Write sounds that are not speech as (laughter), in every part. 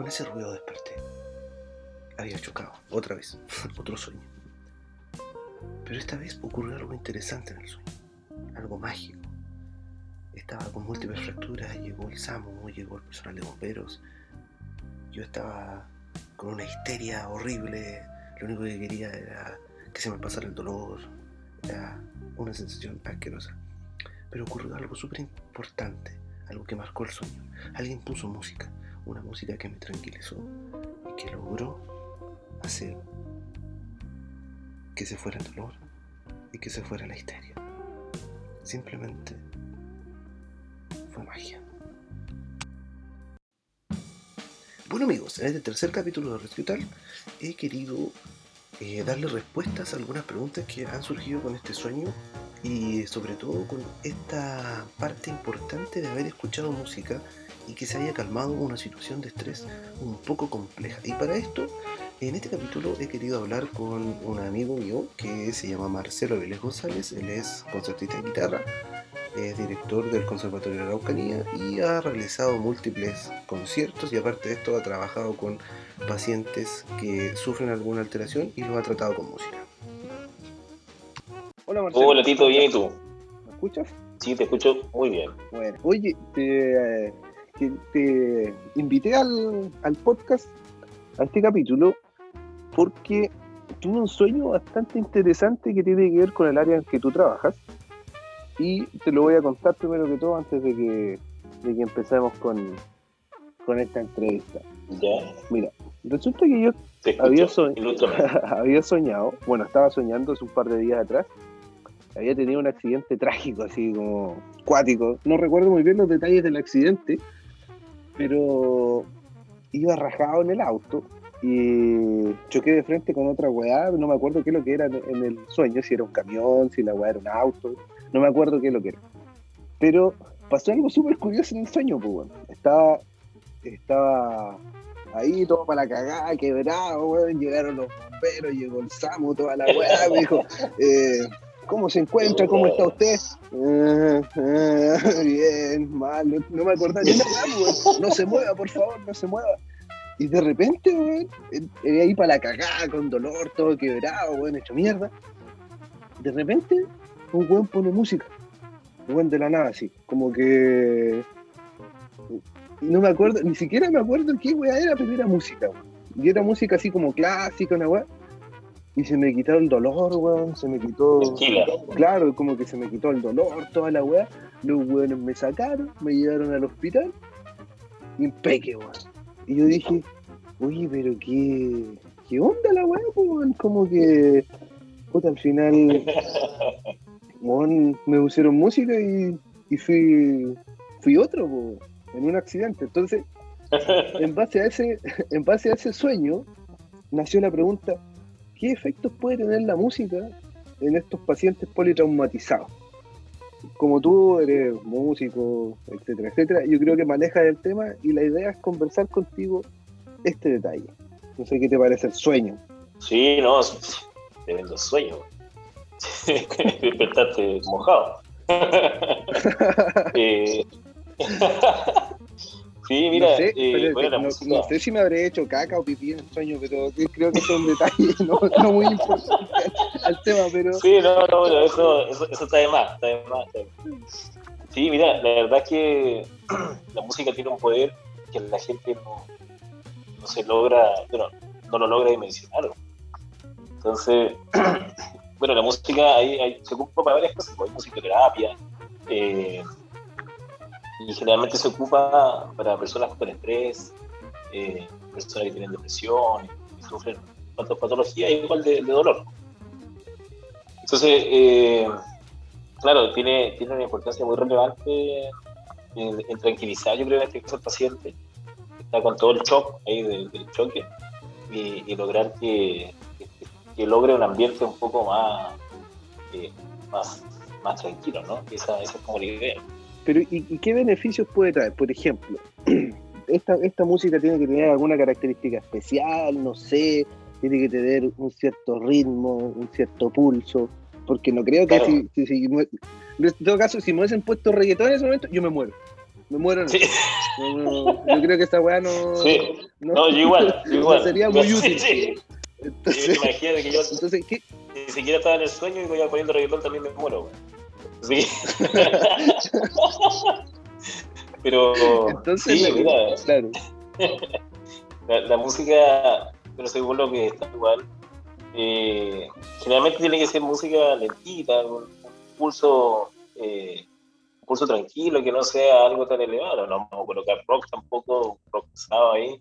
Con ese ruido desperté. Había chocado, otra vez, (laughs) otro sueño. Pero esta vez ocurrió algo interesante en el sueño, algo mágico. Estaba con múltiples fracturas, llegó el SAMU, llegó el personal de bomberos. Yo estaba con una histeria horrible, lo único que quería era que se me pasara el dolor, era una sensación asquerosa. Pero ocurrió algo súper importante, algo que marcó el sueño. Alguien puso música, una música que me tranquilizó y que logró hacer que se fuera el dolor y que se fuera la histeria. Simplemente fue magia. Bueno amigos, en este tercer capítulo de Rescue he querido eh, darle respuestas a algunas preguntas que han surgido con este sueño y sobre todo con esta parte importante de haber escuchado música y que se haya calmado una situación de estrés un poco compleja. Y para esto, en este capítulo he querido hablar con un amigo mío que se llama Marcelo Vélez González, él es concertista de guitarra, es director del Conservatorio de Araucanía y ha realizado múltiples conciertos y aparte de esto ha trabajado con pacientes que sufren alguna alteración y los ha tratado con música. Hola Marcelo. Hola Tito, bien y tú. ¿Me escuchas? Sí, te escucho muy bien. Bueno, oye, te, te invité al, al podcast, a este capítulo, porque tuve un sueño bastante interesante que tiene que ver con el área en que tú trabajas y te lo voy a contar primero que todo antes de que, de que empecemos con, con esta entrevista. Ya. Mira, resulta que yo había, (laughs) había soñado, bueno, estaba soñando hace un par de días atrás, había tenido un accidente trágico, así como cuático. No recuerdo muy bien los detalles del accidente, pero iba rajado en el auto y choqué de frente con otra weá, no me acuerdo qué es lo que era en el sueño, si era un camión, si la weá era un auto, no me acuerdo qué es lo que era. Pero pasó algo súper curioso en el sueño, pues bueno. Estaba, estaba ahí todo para la cagada, quebrado, weón, llegaron los bomberos, llegó el SAMU, toda la weá, me dijo, (laughs) eh, ¿cómo se encuentra? ¿Cómo está usted? Ah, (laughs) bien, mal, no, me acordaba ni nada. No se mueva, por favor, no se mueva. Y de repente, weón, ahí para la cagada, con dolor, todo quebrado, weón, hecho mierda. De repente, un weón pone música. Un weón de la nada, así. Como que. No me acuerdo, ni siquiera me acuerdo qué weá era, pero era música, weón. Y era música así como clásica, una weá. Y se me quitó el dolor, weón. Se me quitó. Claro, como que se me quitó el dolor, toda la weá. Los weones me sacaron, me llevaron al hospital. Impeque, weón. Y yo dije, oye, pero qué, qué onda la weá, weón. Como que, puta, al final, (laughs) weón, me pusieron música y, y fui, fui otro, weón, en un accidente. Entonces, en base a ese, (laughs) en base a ese sueño, nació la pregunta, ¿qué efectos puede tener la música en estos pacientes politraumatizados? como tú eres músico, etcétera, etcétera, yo creo que manejas el tema y la idea es conversar contigo este detalle. No sé qué te parece el sueño. Sí, no, tremendo sueño. (laughs) Despertaste mojado. (laughs) eh, (laughs) Sí, mira, no sé, eh, no, sé, si me habré hecho caca o pipí en sueño, pero creo que son detalles (laughs) no, no muy importantes al tema, pero... Sí, no, no, bueno, eso, eso, eso está de más, está de más. Sí, mira, la verdad es que (clears throat) la música tiene un poder que la gente no, no se logra, bueno, no lo logra dimensionar. Entonces, (clears throat) bueno, la música ahí, se ocupa para varias cosas, pues, hay musicoterapia, eh, y generalmente se ocupa para personas con estrés, eh, personas que tienen depresión, que sufren patología igual de, dolor. Entonces, eh, claro, tiene, tiene una importancia muy relevante en, tranquilizar, yo creo, en este caso al paciente, está con todo el shock ahí del, choque, y, lograr que, que, logre un ambiente un poco más, eh, más, más tranquilo, ¿no? Esa, esa es como la idea. Pero ¿y, qué beneficios puede traer? Por ejemplo, (clears throat) esta, esta música tiene que tener alguna característica especial, no sé, tiene que tener un cierto ritmo, un cierto pulso, porque no creo que si, si, en todo caso, si me hubiesen puesto reggaetón en ese momento, yo me muero. Me muero. No. yo creo que esta weá no, No, yo igual, (laughs) igual. sería muy útil. Sí, Entonces, Imagínate que yo entonces, ¿qué? ni siquiera estaba en el sueño y voy a poniendo reggaetón también me muero, güey. Sí. (laughs) pero Entonces, sí, mira, claro. (laughs) la, la música, pero según lo que está igual, eh, generalmente tiene que ser música lentita, un pulso, eh, un pulso tranquilo, que no sea algo tan elevado. No vamos a colocar rock tampoco, rock pesado ahí,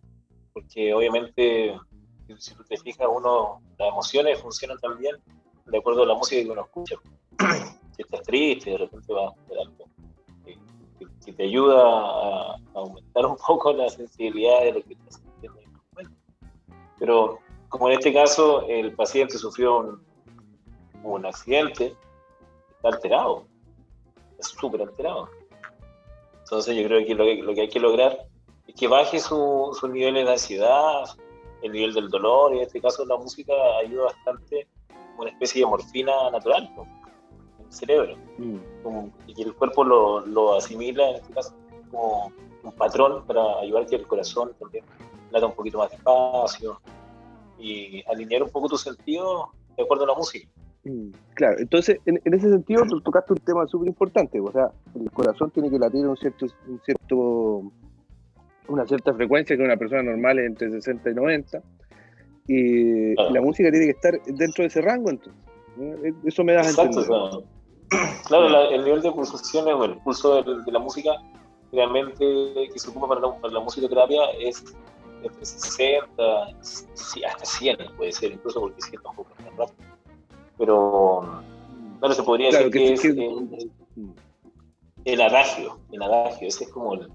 porque obviamente, si, si tú te fijas, uno, las emociones funcionan también de acuerdo a la música que uno escucha. (clears throat) si estás triste, de repente va a hacer algo que, te ayuda a, aumentar un poco la sensibilidad de lo que estás sintiendo en el momento. Pero como en este caso el paciente sufrió un, accidente, está alterado, está súper alterado. Entonces yo creo que lo, que hay que lograr es que baje su, sus niveles de ansiedad, el nivel del dolor, y en este caso la música ayuda bastante una especie de morfina natural. Cerebro Mm. como- y que el cuerpo lo, lo asimila, en este caso, como un patrón para ayudar que el corazón también lata un poquito más despacio y alinear un poco tus sentidos de acuerdo a la música. Mm, Claro, entonces en, en ese sentido tocaste un tema súper importante, o sea, el corazón tiene que latir un cierto, un cierto, una cierta frecuencia que una persona normal es entre 60 y 90, y Claro. la música tiene que estar dentro de ese rango, entonces. ¿no? Eso me das a entender. Claro, la- el nivel de pulsaciones o el pulso de, de la música realmente que se ocupa para la, para la musicoterapia es entre 60, sí, hasta 100 puede ser, incluso porque 100 tampoco es tan rápido. Pero, claro, se podría Claro, decir que es que- el, Mm, el adagio, el adagio, ese es como el,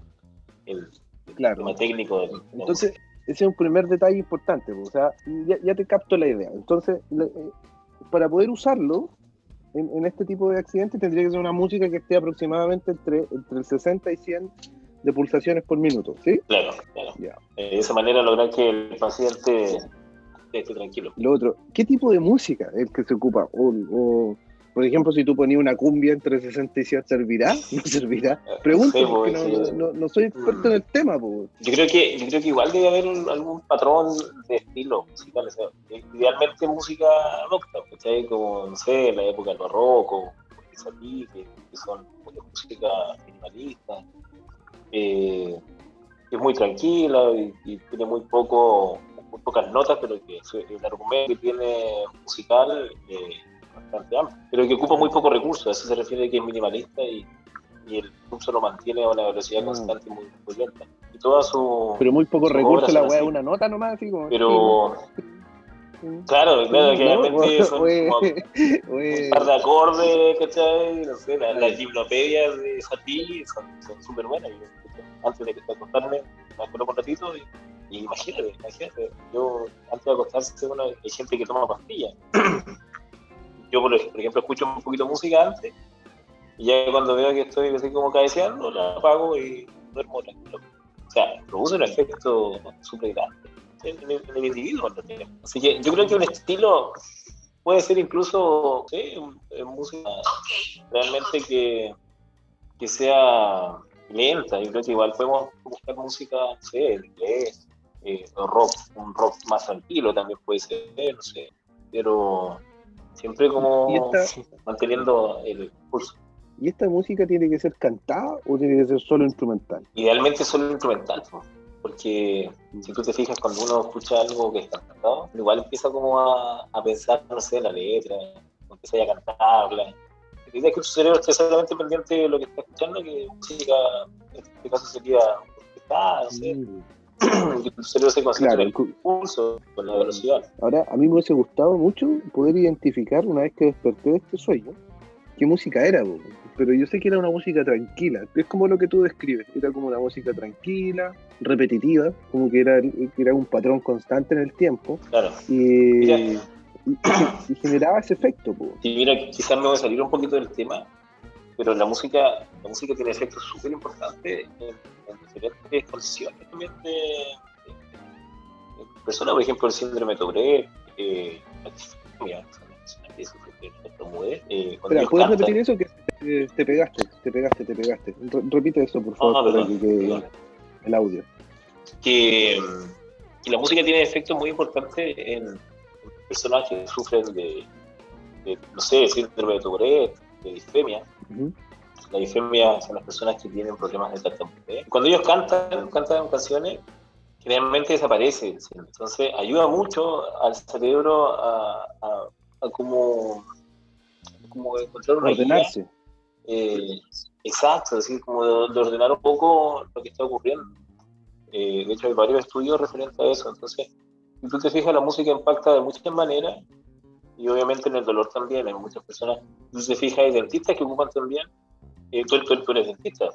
el Claro. tema técnico Entonces, ese es un primer detalle importante, o sea, ya, ya te capto la idea. Entonces, eh, para poder usarlo en, en este tipo de accidentes tendría que ser una música que esté aproximadamente entre, entre el 60 y 100 de pulsaciones por minuto, ¿sí? Claro, claro. Ya. Eh, De esa manera lograr que el paciente esté tranquilo. Lo otro, ¿qué tipo de música es que se ocupa? O, o, por ejemplo, si tú ponías una cumbia entre 60 y 100, ¿servirá? ¿No servirá? (laughs) Pregunto, Sí, porque pues, no, sí. no- no soy experto en el tema, pues. Yo creo que, yo creo que igual debe haber un- algún patrón de estilo musical. o sea, idealmente música rock, ¿cachai? Como, no sé, la época del barroco, que, que son música minimalista, eh, que es muy tranquila y, y tiene muy poco muy pocas notas, pero que el argumento que tiene musical eh, bastante amplio, pero que ocupa muy pocos recursos, a eso se refiere que es minimalista y, y el pulso lo mantiene a una velocidad Ah. constante muy, muy lenta. Y toda su... Pero muy poco sus recurso, obras la weá es una nota nomás, así como. Pero, (laughs) claro, claro, que realmente son oye, como un par de acordes, ¿cachai? No sé, la- las gimnopedias de Satie son súper buenas. Antes de acostarme, me coloco un ratito y, y imagínate, imagínate. Yo, antes de acostarse, bueno, hay gente que toma pastillas. (clears throat) Yo, por ej- por ejemplo, escucho un poquito de música antes y ya cuando veo que estoy así como cabeceando, la apago y duermo tranquilo. O sea, produce un efecto súper grande en, en en el individuo. Así que yo creo que un estilo puede ser incluso sí, música realmente que, que sea lenta. Yo creo que igual podemos buscar música, no sé, en inglés, eh, rock, un rock más tranquilo también puede ser, no sé, pero siempre como Y manteniendo el pulso. ¿Y esta música tiene que ser cantada o tiene que ser solo instrumental? Idealmente solo instrumental, ¿no? porque si tú te fijas cuando uno escucha algo que está cantado, igual empieza como a, a pensar, no sé, la letra, empieza a cantarla. La idea es que tu cerebro esté solamente pendiente de lo que está escuchando, que música, en este caso sería orquestada, no sé, Mm. Se Claro, el pulso, con la velocidad. Ahora, a mí me hubiese gustado mucho poder identificar una vez que desperté de este sueño qué música era, pero yo sé que era una música tranquila. Es como lo que tú describes, era como una música tranquila, repetitiva, como que era, era un patrón constante en el tiempo Claro. y, Mira. y- y generaba ese efecto. Y mira, quizás me voy a salir un poquito del tema, pero la música, la música tiene efectos súper importantes en, en diferentes condiciones también de, de- de personas, por ejemplo, el síndrome de Tourette, eh, la disfemia, que sufren de eh, Espera, ¿puedes cantan- repetir eso? Que te pegaste, te pegaste, te pegaste. Re- repite eso, por favor, Ah, para que el audio. que, la música tiene efectos muy importantes en personas que sufren de, no sé, síndrome de Tourette, de disfemia. La disfemia son las personas que tienen problemas de tartamudez. Cuando ellos cantan, cantan canciones, generalmente desaparecen. Entonces ayuda mucho al cerebro a, a, como, como encontrar una Ordenarse. Eh, exacto, así como de, ordenar un poco lo que está ocurriendo. Eh, de hecho, hay varios estudios referentes a eso. Entonces, si tú te fijas, la música impacta de muchas maneras y obviamente en el dolor también. Hay muchas personas, si te fijas, hay dentistas que ocupan también. Eh, tú, tú, eres dentista.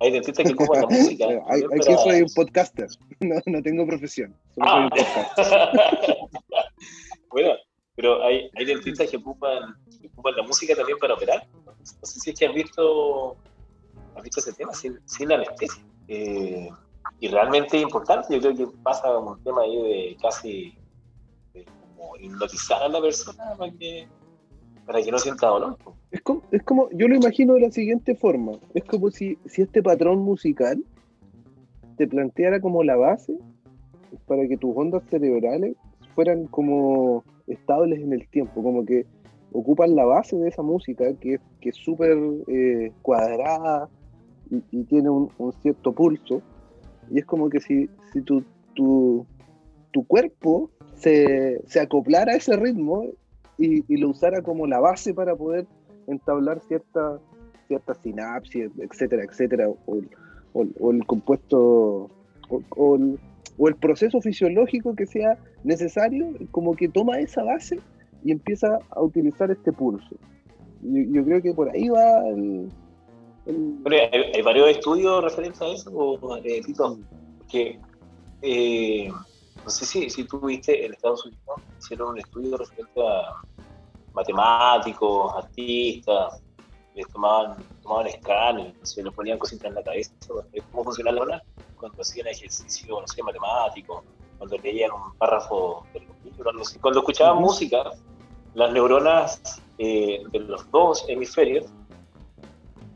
Hay dentistas que ocupan la (laughs) música. hay, Aquí soy un podcaster, (laughs) no, no tengo profesión. Ah. (laughs) bueno, pero hay, hay dentistas que ocupan, ocupan la música también para operar. No sé si es que has visto, has visto ese tema sin, sin anestesia. Eh, y realmente es importante, yo creo que pasa un tema ahí de casi como hipnotizar a la persona para que, para que no sienta dolor. Es como, es como, yo lo imagino de la siguiente forma, es como si, si este patrón musical te planteara como la base para que tus ondas cerebrales fueran como estables en el tiempo, como que ocupan la base de esa música que, que es súper eh, cuadrada y, tiene un, cierto pulso, y es como que si, si tu, tu, tu cuerpo se, se, acoplara a ese ritmo y, lo usara como la base para poder entablar cierta, cierta sinapsis, etcétera, etcétera, o, o, el compuesto, o, el, o el proceso fisiológico que sea necesario, como que toma esa base y empieza a utilizar este pulso. Yo, yo creo que por ahí va el, hay, varios estudios referentes a eso, eh, Tito, que eh, no sé si, si tú viste en Estados Unidos, hicieron un estudio referente a matemáticos, artistas, les tomaban, tomaban escáner, se les ponían cositas en la cabeza, cómo funciona la hora cuando hacían ejercicio, no sé, matemático, cuando leían un párrafo del cuando, cuando escuchaban música, las neuronas eh, de los dos hemisferios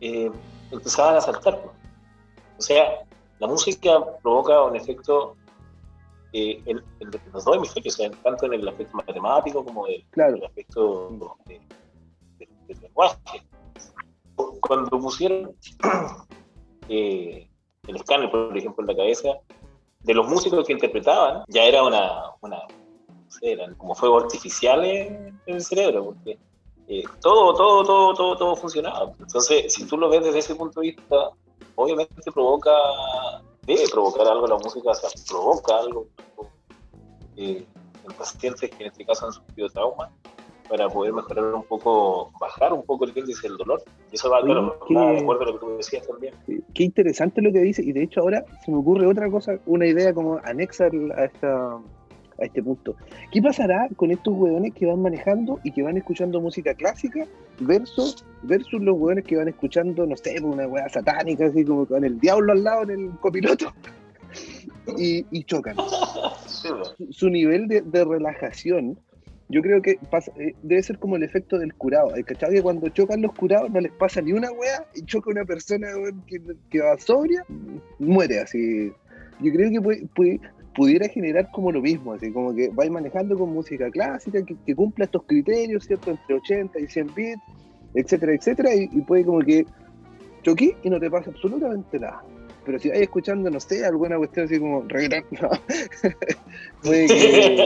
eh, empezaban a saltar. O sea, la música provoca un efecto eh, en, los dos hemisferios, tanto en el aspecto matemático como en el aspecto del lenguaje. Cuando pusieron (clears throat) eh, el escáner, por ejemplo, en la cabeza, de los músicos que interpretaban, ya era una, una eran como fuegos artificiales en el cerebro, porque eh, todo, todo, todo, todo, todo funcionaba. Entonces, si tú lo ves desde ese punto de vista, obviamente provoca, debe provocar algo la música, o sea, provoca algo eh, en pacientes que en este caso han sufrido trauma para poder mejorar un poco, bajar un poco el índice del dolor. Y eso va, claro, qué, de acuerdo a lo que tú decías también. Qué interesante lo que dice, y de hecho ahora se me ocurre otra cosa, una idea como anexa a esta a este punto. ¿Qué pasará con estos hueones que van manejando y que van escuchando música clásica versus, versus los hueones que van escuchando, no sé, una hueá satánica, así como con el diablo al lado en el copiloto? (laughs) y, chocan. Su, nivel de, relajación, yo creo que eh, debe ser como el efecto del curado. ¿Hay cachado que cuando chocan los curados no les pasa ni una hueá y choca una persona que, que, va sobria, muere así. Yo creo que puede, pudiera generar como lo mismo, así como que vais manejando con música clásica que, cumpla estos criterios, ¿cierto? Entre 80 y 100 bits, etcétera, etcétera, y, puede como que choquí y no te pasa absolutamente nada. Pero si vais escuchando, no sé, alguna cuestión así como reggaetón, (laughs) no. puede que,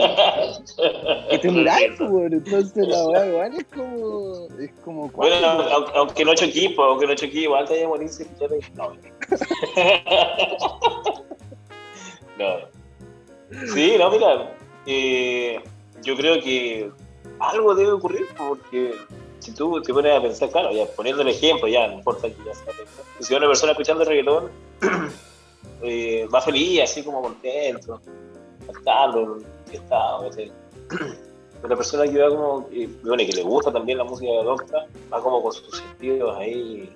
que te muráis, pues, entonces la verdad igual es como. Es como bueno, aunque, no choquí, pues, aunque no choquí, igual te vaya a morir si (laughs) No. no. Sí, no, mira, eh, yo creo que algo debe ocurrir porque si tú te pones a pensar, claro, ya poniendo el ejemplo, ya no importa que ya sea si una persona escuchando reggaetón (clears throat) eh, va feliz, así como contento, cantando, estado, (clears throat) una persona que va como, bueno, que le gusta también la música de docta, va como con sus sentidos ahí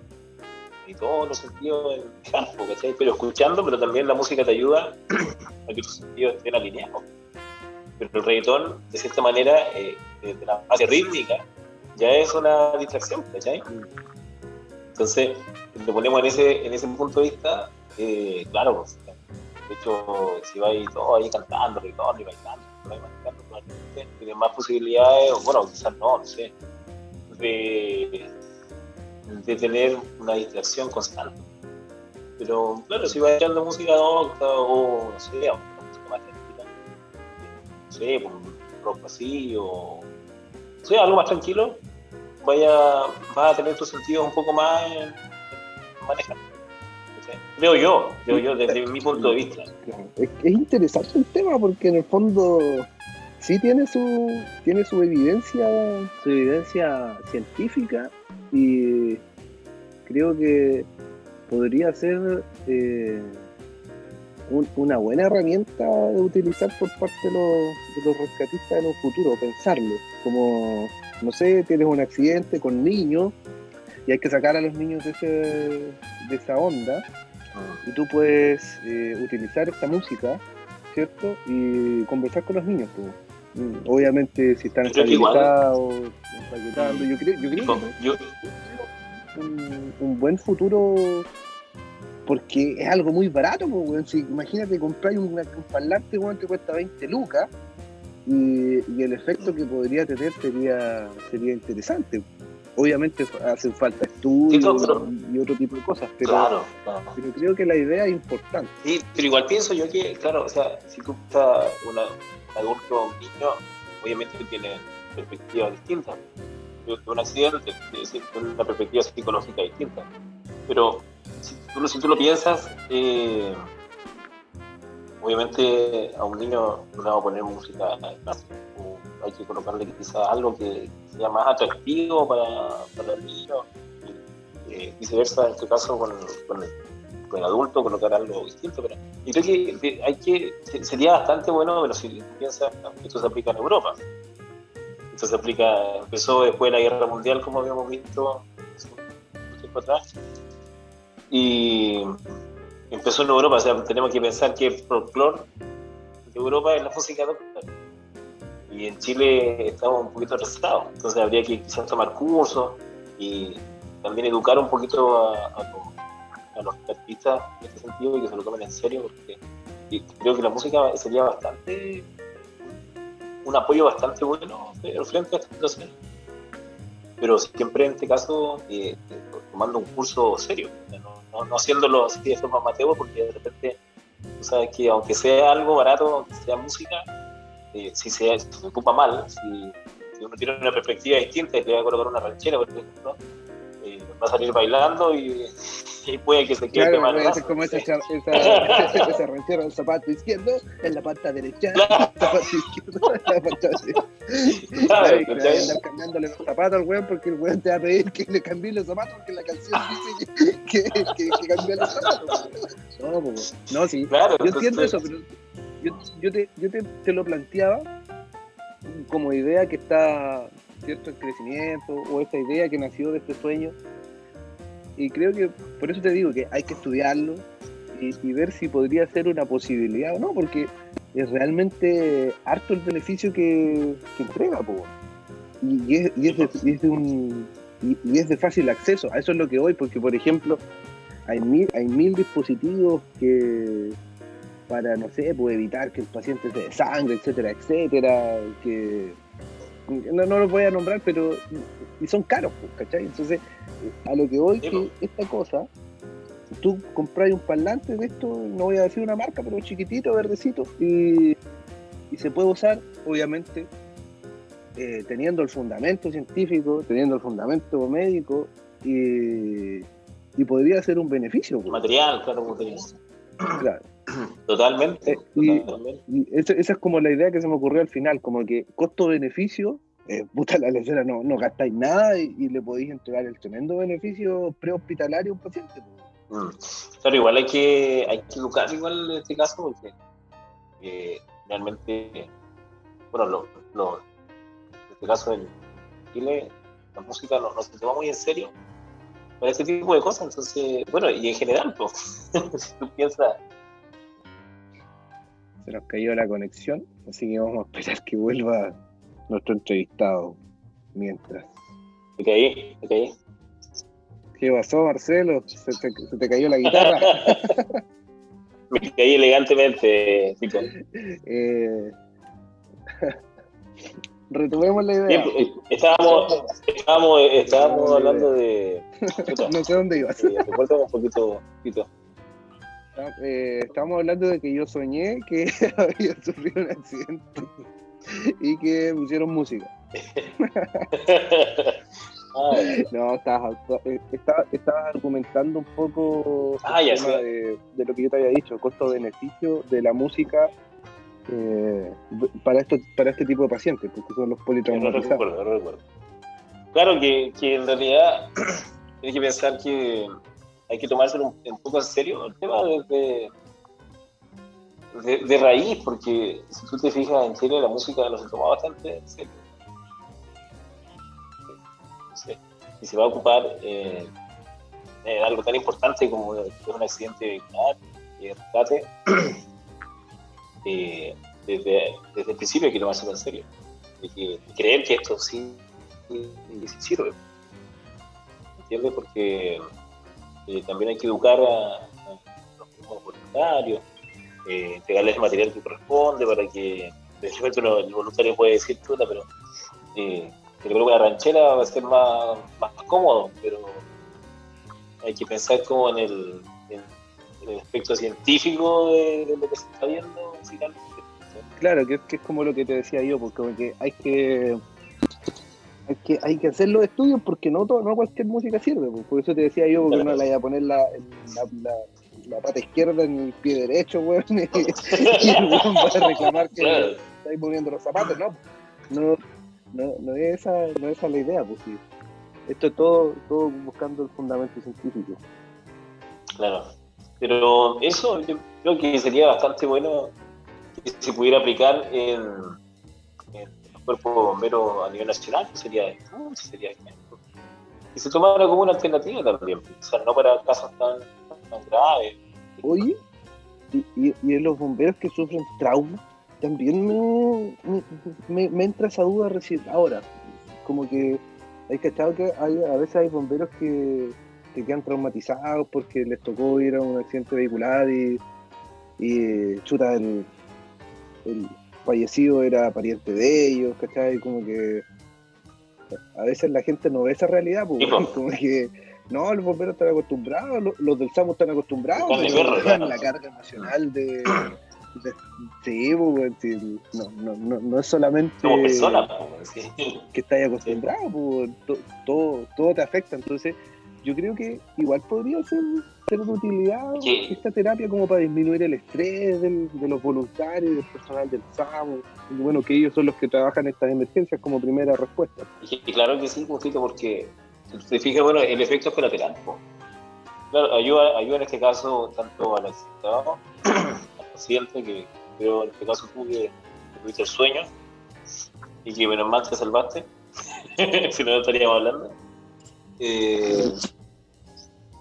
y todos los sentidos en campo, Pero escuchando, pero también la música te ayuda (clears throat) que tus sentidos estén alineados. Pero el reggaetón, de cierta manera, eh, de la base rítmica, ya es una distracción, ¿cachai? Entonces, lo ponemos en ese, en ese punto de vista, eh, claro, pues, De hecho, si vais todos ahí cantando, gritando y bailando, bailando, probablemente tienen más posibilidades, o bueno, quizás no, no sé, de, de tener una distracción constante. Pero claro, si vais echando música docta o no sé, música más tranquila, no sé, un rock así o no sé, algo más tranquilo, vaya, vas a tener tus sentidos un poco más en, manejar. Creo yo, creo yo, desde mi punto de vista. Es, interesante el tema porque en el fondo sí tiene su, tiene su evidencia, su evidencia científica y creo que podría ser eh, una buena herramienta de utilizar por parte de los, de los rescatistas en un futuro, pensarlo, como no sé, tienes un accidente con niños y hay que sacar a los niños de, ese, de esa onda y tú puedes eh, utilizar esta música, ¿cierto? Y conversar con los niños. Pues. Obviamente si están estabilizados, yo creo, yo creo que un, un, buen futuro porque es algo muy barato, pues, si, imagínate comprar un, un parlante que cuesta 20 lucas y, el efecto que podría tener sería, sería interesante. Obviamente hacen falta estudios y otro tipo de cosas, pero, pero creo que la idea es importante. Sí, pero igual pienso yo que, claro, o sea, si tú estás un adulto o un niño, obviamente tiene perspectivas distintas. Un accidente tiene una perspectiva psicológica distinta. Pero si tú, lo piensas, eh, obviamente a un niño no le vamos a poner música clásica, hay que colocarle quizás algo que sea más atractivo para, para el niño, y, eh, viceversa en este caso con, con, el, con, adulto, colocar algo distinto. Pero yo creo que hay que, sería bastante bueno, pero si piensas, esto se aplica en Europa. Esto se aplica, empezó después de la guerra mundial, como habíamos visto un tiempo atrás. Y empezó en Europa, o sea, tenemos que pensar que el folclore de Europa es la música doctor. Y en Chile estamos un poquito retrasados, entonces habría que quizás tomar cursos y también educar un poquito a, los artistas en este sentido y que se lo tomen en serio, porque creo que la música sería bastante un apoyo bastante bueno frente a esta situación. Pero siempre en este caso eh, tomando un curso serio, no, haciéndolo así de forma amateur, porque de repente, tú sabes que aunque sea algo barato, aunque sea música, eh, si, se, ocupa mal, si, uno tiene una perspectiva distinta y le va a colocar una ranchera, por ejemplo, eh, va a salir bailando y, puede que se quede claro, mal. Puede como esa, (laughs) esa, esa, esa ranchera del zapato izquierdo en la pata derecha, claro. (laughs) zapato izquierdo en (laughs) la pata derecha. Claro, y claro, andar cambiándole los zapatos al weón porque el weón te va a pedir que le cambie los zapatos porque la canción dice que, que, que, que cambie los zapatos. No, pues, no, sí. Claro, yo entiendo eso, pero yo, yo, te, yo te, te lo planteaba como idea que está cierto el crecimiento o esta idea que nació de este sueño y creo que por eso te digo que hay que estudiarlo y, ver si podría ser una posibilidad o no porque es realmente harto el beneficio que, entrega Y, es, y, es de, un, y, es de fácil acceso a eso es lo que voy porque por ejemplo hay mil, hay mil dispositivos que para no sé pues evitar que el paciente se sangre etcétera etcétera que no, no los voy a nombrar, pero y son caros, ¿cachai? Entonces, a lo que voy, que esta cosa, tú compras un parlante de esto, no voy a decir una marca, pero chiquitito, verdecito, y, se puede usar, obviamente, eh, teniendo el fundamento científico, teniendo el fundamento médico, y, podría ser un beneficio. Pues. Material, claro, material. Claro. (clears throat) Totalmente. Eh, y, esa, es como la idea que se me ocurrió al final, como que costo-beneficio, eh, puta la lecera, no, no gastáis nada y, le podéis entregar el tremendo beneficio prehospitalario a un paciente. Mm. Claro, igual hay que, hay que educar igual en este caso porque eh, realmente, bueno, lo, en este caso en Chile la música no, se toma muy en serio para este tipo de cosas, entonces, bueno, y en general, pues, (laughs) si tú piensas se nos cayó la conexión, así que vamos a esperar que vuelva nuestro entrevistado mientras. Ok, ok. ¿Qué pasó, Marcelo? ¿Se te, cayó la guitarra? (laughs) Me caí elegantemente, Tito. Eh, (laughs) retomemos la idea. Pues, estábamos, estábamos, estábamos hablando de. (laughs) no sé dónde ibas. Sí, un poquito, Tito. Eh, estábamos hablando de que yo soñé que había sufrido un accidente y que pusieron música. (laughs) no, estabas, estaba, argumentando un poco ah, de, lo que yo te había dicho, costo-beneficio de la música eh, para, esto, para este tipo de pacientes, porque son los politraumatizados. No recuerdo, no recuerdo. Claro que, que en realidad hay que pensar que hay que tomárselo un, poco en serio el tema de, de, raíz, porque si tú te fijas en Chile la música no se toma bastante en serio. Y se va a ocupar eh, de algo tan importante como un accidente vehicular y el rescate, (clears throat) eh, desde, desde, el principio que tomárselo en serio. Hay que creer que esto sí, sí, sirve. ¿Entiendes? Porque eh, también hay que educar a, los mismos voluntarios, eh, entregarles el material que corresponde para que, de hecho, el voluntario puede decir puta, pero eh, que le la ranchera va a ser más, más cómodo, pero hay que pensar como en el, en, el aspecto científico de, lo que se está viendo musicalmente. Claro, que, que, es como lo que te decía yo, porque hay que hay que, hay que hacer los estudios porque no, todo, no cualquier música sirve. Por eso te decía yo, que no le iba a poner la, la, la, pata izquierda en el pie derecho, weón, (laughs) y, el (laughs) weón va a reclamar que claro. estáis moviendo los zapatos, ¿no? No, no, no, es, esa, no es esa la idea, pues sí. Esto es todo, todo buscando el fundamento científico. Claro. Pero eso yo creo que sería bastante bueno que se pudiera aplicar en cuerpo bombero a nivel nacional, sería, sería y se tomara como una alternativa también, o sea, no para casos tan, graves. Oye, ¿y, y, los bomberos que sufren trauma, también me, me, entra esa duda recién ahora, como que hay que que hay, a veces hay bomberos que, que quedan traumatizados porque les tocó ir a un accidente vehicular y, y chuta el, el fallecido era pariente de ellos, ¿cachai? Como que a veces la gente no ve esa realidad, pues, (laughs) como que no, los bomberos están acostumbrados, los, del SAMU están acostumbrados, pero la carga emocional de, sí, pues, no, no, no, no, es solamente que estás acostumbrado, pues, todo, todo te afecta, entonces yo creo que igual podría ser ser de utilidad esta terapia como para disminuir el estrés de los voluntarios, del personal del SAMU, y bueno, que ellos son los que trabajan estas emergencias como primera respuesta. Y, claro que sí, poquito porque si te fijas, bueno, el efecto es colateral. Claro, ayuda, ayuda en este caso tanto al accidentado, al paciente, que creo en este caso tú que tuviste el sueño y que menos mal te salvaste, (laughs) si no, no estaríamos hablando. Eh,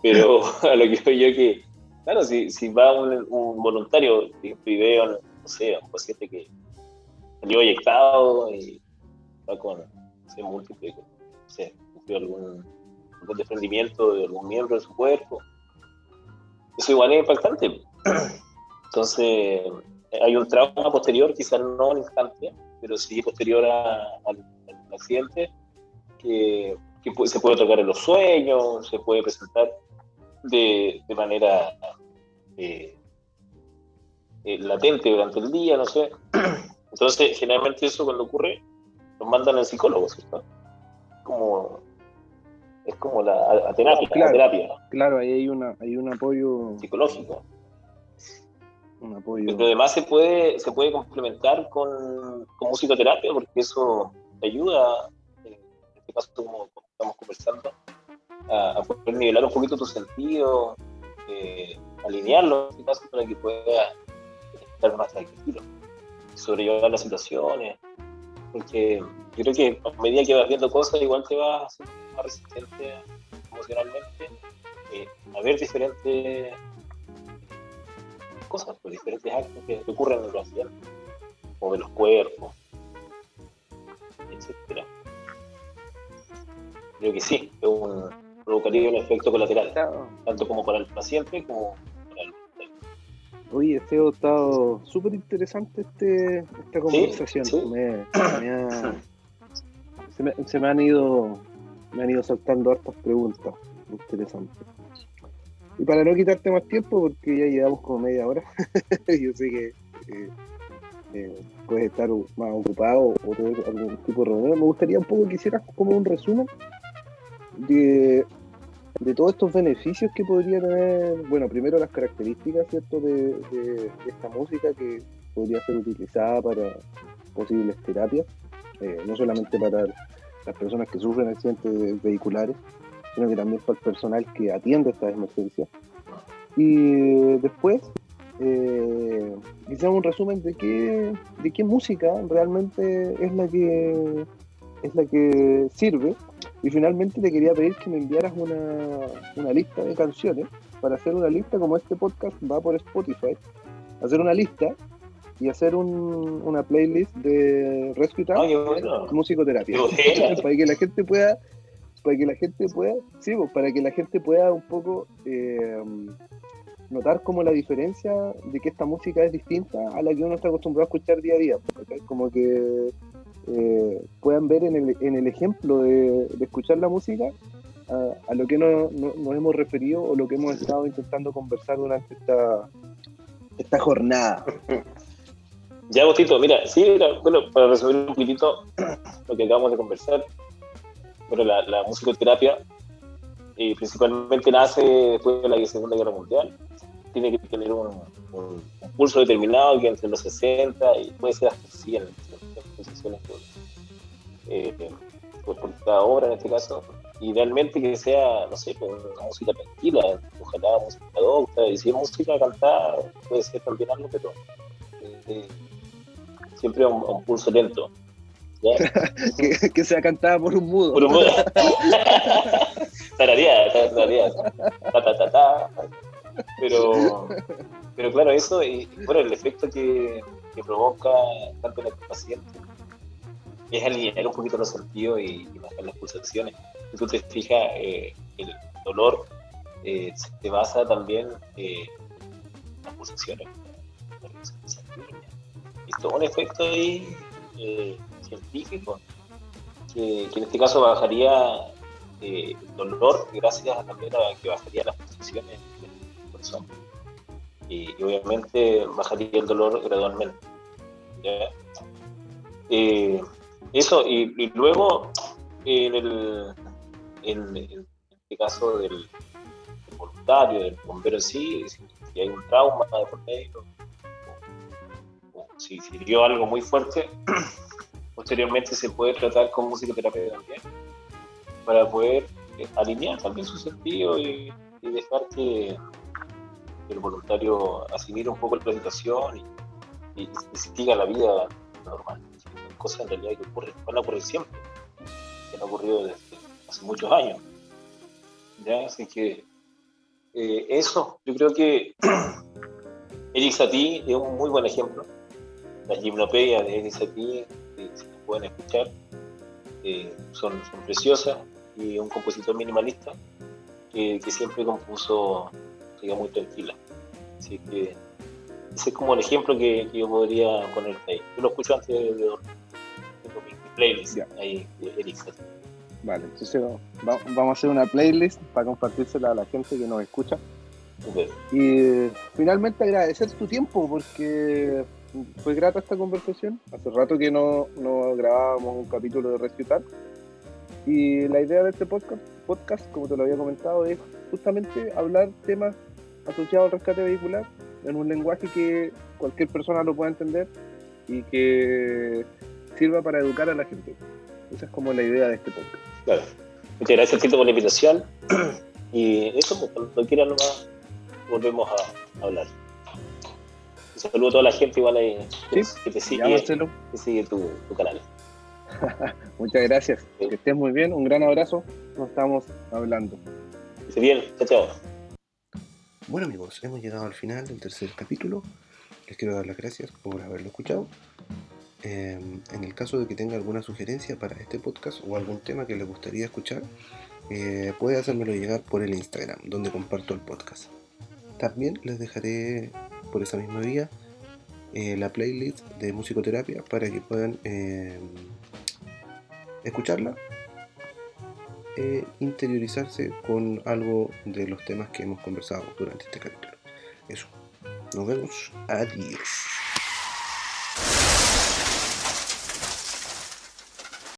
pero (laughs) a lo que veo yo que, claro, si, si va un, un voluntario y veo, no sé, un paciente que salió eyectado y va con, no sé, múltiple, no sufrió algún, desprendimiento de algún miembro de su cuerpo, eso igual es impactante. (clears throat) Entonces, hay un trauma posterior, quizás no al instante, pero sí posterior al, al accidente, que, que, se puede tocar en los sueños, se puede presentar de, de manera eh, eh, latente durante el día, no sé. (clears throat) Entonces, generalmente eso cuando ocurre, nos mandan al psicólogo, ¿cierto? Como, es como la, terapia, claro, terapia. Claro, ahí hay, una, hay un apoyo psicológico. Un apoyo. Pero además se puede, se puede complementar con, con musicoterapia, porque eso ayuda, en este caso como estamos conversando, a, poder nivelar un poquito tu sentido, eh, alinearlo en este caso para que puedas estar más tranquilo, sobrellevar las situaciones, porque yo creo que a medida que vas viendo cosas igual te vas más resistente emocionalmente eh, a ver diferentes cosas, pues, diferentes actos que, ocurren en los accidentes, o de los cuerpos, etcétera. Creo que sí, es un, provocaría un efecto colateral, tanto como para el paciente como para el Oye, este ha estado súper interesante este, esta conversación. (clears throat) se, me, han ido me han ido saltando hartas preguntas interesantes. Y para no quitarte más tiempo, porque ya llevamos como media hora, (laughs) yo sé que eh, eh, puedes estar más ocupado o tener algún tipo de reunión, me gustaría un poco que hicieras como un resumen de de todos estos beneficios que podría tener, bueno, primero las características, ¿cierto?, de, esta música que podría ser utilizada para posibles terapias, eh, no solamente para las personas que sufren accidentes vehiculares, sino que también para el personal que atiende estas emergencias. Y después, eh, un resumen de qué, de qué música realmente es la que es la que sirve y finalmente te quería pedir que me enviaras una, lista de canciones para hacer una lista como este podcast va por Spotify. Hacer una lista y hacer una playlist de Rescue Time musicoterapia. (laughs) para que la gente pueda, para que la gente pueda, sí, pues, para que la gente pueda un poco eh, notar como la diferencia de que esta música es distinta a la que uno está acostumbrado a escuchar día a día. Como que eh, puedan ver en el, en el ejemplo de, escuchar la música a, lo que no, nos hemos referido o lo que hemos estado intentando conversar durante esta, esta jornada. (laughs) Ya, Botito, mira, sí, bueno, para resumir un poquitito (clears throat) lo que acabamos de conversar, bueno, la, la musicoterapia eh, principalmente nace después de la Segunda Guerra Mundial, tiene que tener un, un, pulso determinado que entre los 60 y puede ser hasta 100 posiciones por, eh, cada obra en este caso. Idealmente que sea, no sé, pues, una música tranquila, ojalá música docta, y si es música cantada, puede ser también algo, pero eh, siempre a un, pulso lento. (laughs) que, que, sea cantada por un mudo. Por un mudo. (laughs) tararía, tararía. Ta, ta, ta, ta. Pero, pero claro, eso, y bueno, el efecto que, que provoca tanto en el paciente es alinear un poquito los sentidos y, bajar las pulsaciones. Si tú te fijas, eh, el dolor eh, se basa también eh, en las pulsaciones. Y todo un efecto ahí científico que, en este caso bajaría el dolor gracias a también a que bajaría las pulsaciones del corazón. Y, obviamente bajaría el dolor gradualmente. Eso, y, luego, en, el, en, este caso del, voluntario, del bombero sí, si, hay un trauma de por medio, o, si sirvió algo muy fuerte, (clears throat) posteriormente se puede tratar con musicoterapia también, para poder eh, alinear también su sentido y, dejar que el voluntario asimile un poco la situación y, y siga la vida normal cosas en realidad que ocurren, van a ocurrir siempre, que han ocurrido desde hace muchos años. ¿ya? Así que eh, eso, yo creo que (clears throat) Eric Satie es un muy buen ejemplo. Las gimnopedias de Eric Satie, si se pueden escuchar, eh, son, son, preciosas y un compositor minimalista que, que siempre compuso muy tranquila. Así que ese es como el ejemplo que, que yo podría poner ahí. Yo lo escucho antes de dormir playlist ahí Vale, entonces vamos a hacer una playlist para compartírsela a la gente que nos escucha. Y finalmente agradecer tu tiempo porque fue grata esta conversación. Hace rato que no, no grabábamos un capítulo de Rescutar. Y la idea de este podcast, podcast, como te lo había comentado, es justamente hablar temas asociados al rescate vehicular en un lenguaje que cualquier persona lo pueda entender y que sirva para educar a la gente. Esa es como la idea de este podcast. Claro. Muchas gracias, Tito, por la invitación. (clears throat) Y eso, pues, cuando quieran nomás volvemos a hablar. Saludo a toda la gente igual ahí, que te sigue, que sigue tu, canal. (laughs) Muchas gracias. Que estés muy bien. Un gran abrazo. Nos estamos hablando. Que bien. Chao, chao. Bueno amigos, hemos llegado al final del tercer capítulo. Les quiero dar las gracias por haberlo escuchado. Em, en el caso de que tenga alguna sugerencia para este podcast o algún tema que le gustaría escuchar, eh, puede hacérmelo llegar por el Instagram, donde comparto el podcast. También les dejaré por esa misma vía eh, la playlist de musicoterapia para que puedan eh, escucharla, e interiorizarse con algo de los temas que hemos conversado durante este capítulo. Eso. Nos vemos. Adiós.